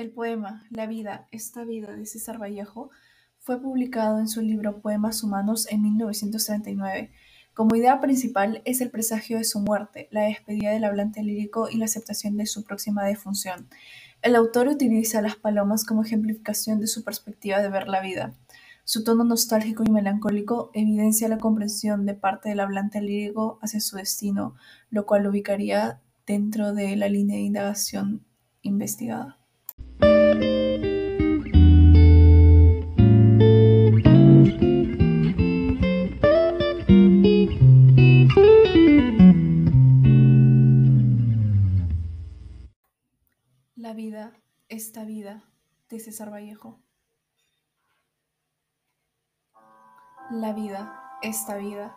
El poema "La vida, esta vida" de César Vallejo fue publicado en su libro Poemas Humanos en 1939. Como idea principal es el presagio de su muerte, la despedida del hablante lírico y la aceptación de su próxima defunción. El autor utiliza las palomas como ejemplificación de su perspectiva de ver la vida. Su tono nostálgico y melancólico evidencia la comprensión de parte del hablante lírico hacia su destino, lo cual lo ubicaría dentro de la línea de indagación investigada. La vida, esta vida, de César Vallejo. La vida, esta vida,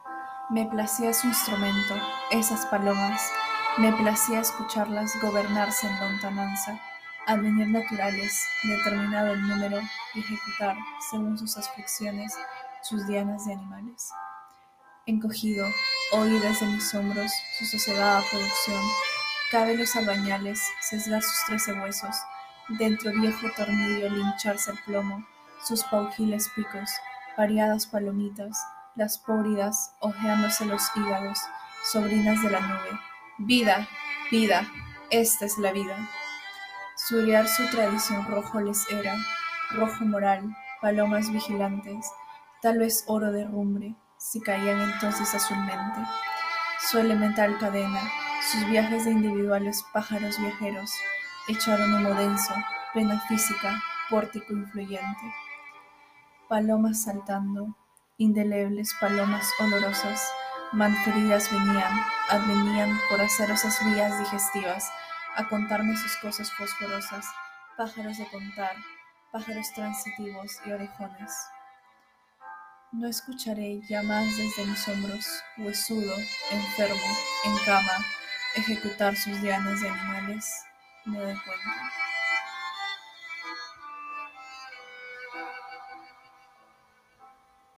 me placía su instrumento, esas palomas, me placía escucharlas gobernarse en lontananza, advenir naturales, determinado el número y ejecutar, según sus aflicciones, sus dianas de animales. Encogido, oí desde mis hombros su sosegada producción, cabe los albañales, sesgar sus trece huesos, dentro viejo tornillo lincharse el plomo, sus paujiles picos, variadas palomitas, las póridas ojeándose los hígados, sobrinas de la nube. Vida, vida, esta es la vida. Suriar su tradición rojo les era, rojo moral, palomas vigilantes, tal vez oro de rumbre, si caían entonces azulmente. Su elemental cadena, sus viajes de individuales pájaros viajeros, echaron humo denso, pena física, pórtico influyente palomas saltando, indelebles palomas olorosas, malferidas venían, advenían por azarosas vías digestivas a contarme sus cosas fosforosas, pájaros de contar, pájaros transitivos y orejones. No escucharé ya más desde mis hombros, huesudo, enfermo, en cama, ejecutar sus dianas de animales, me doy cuenta.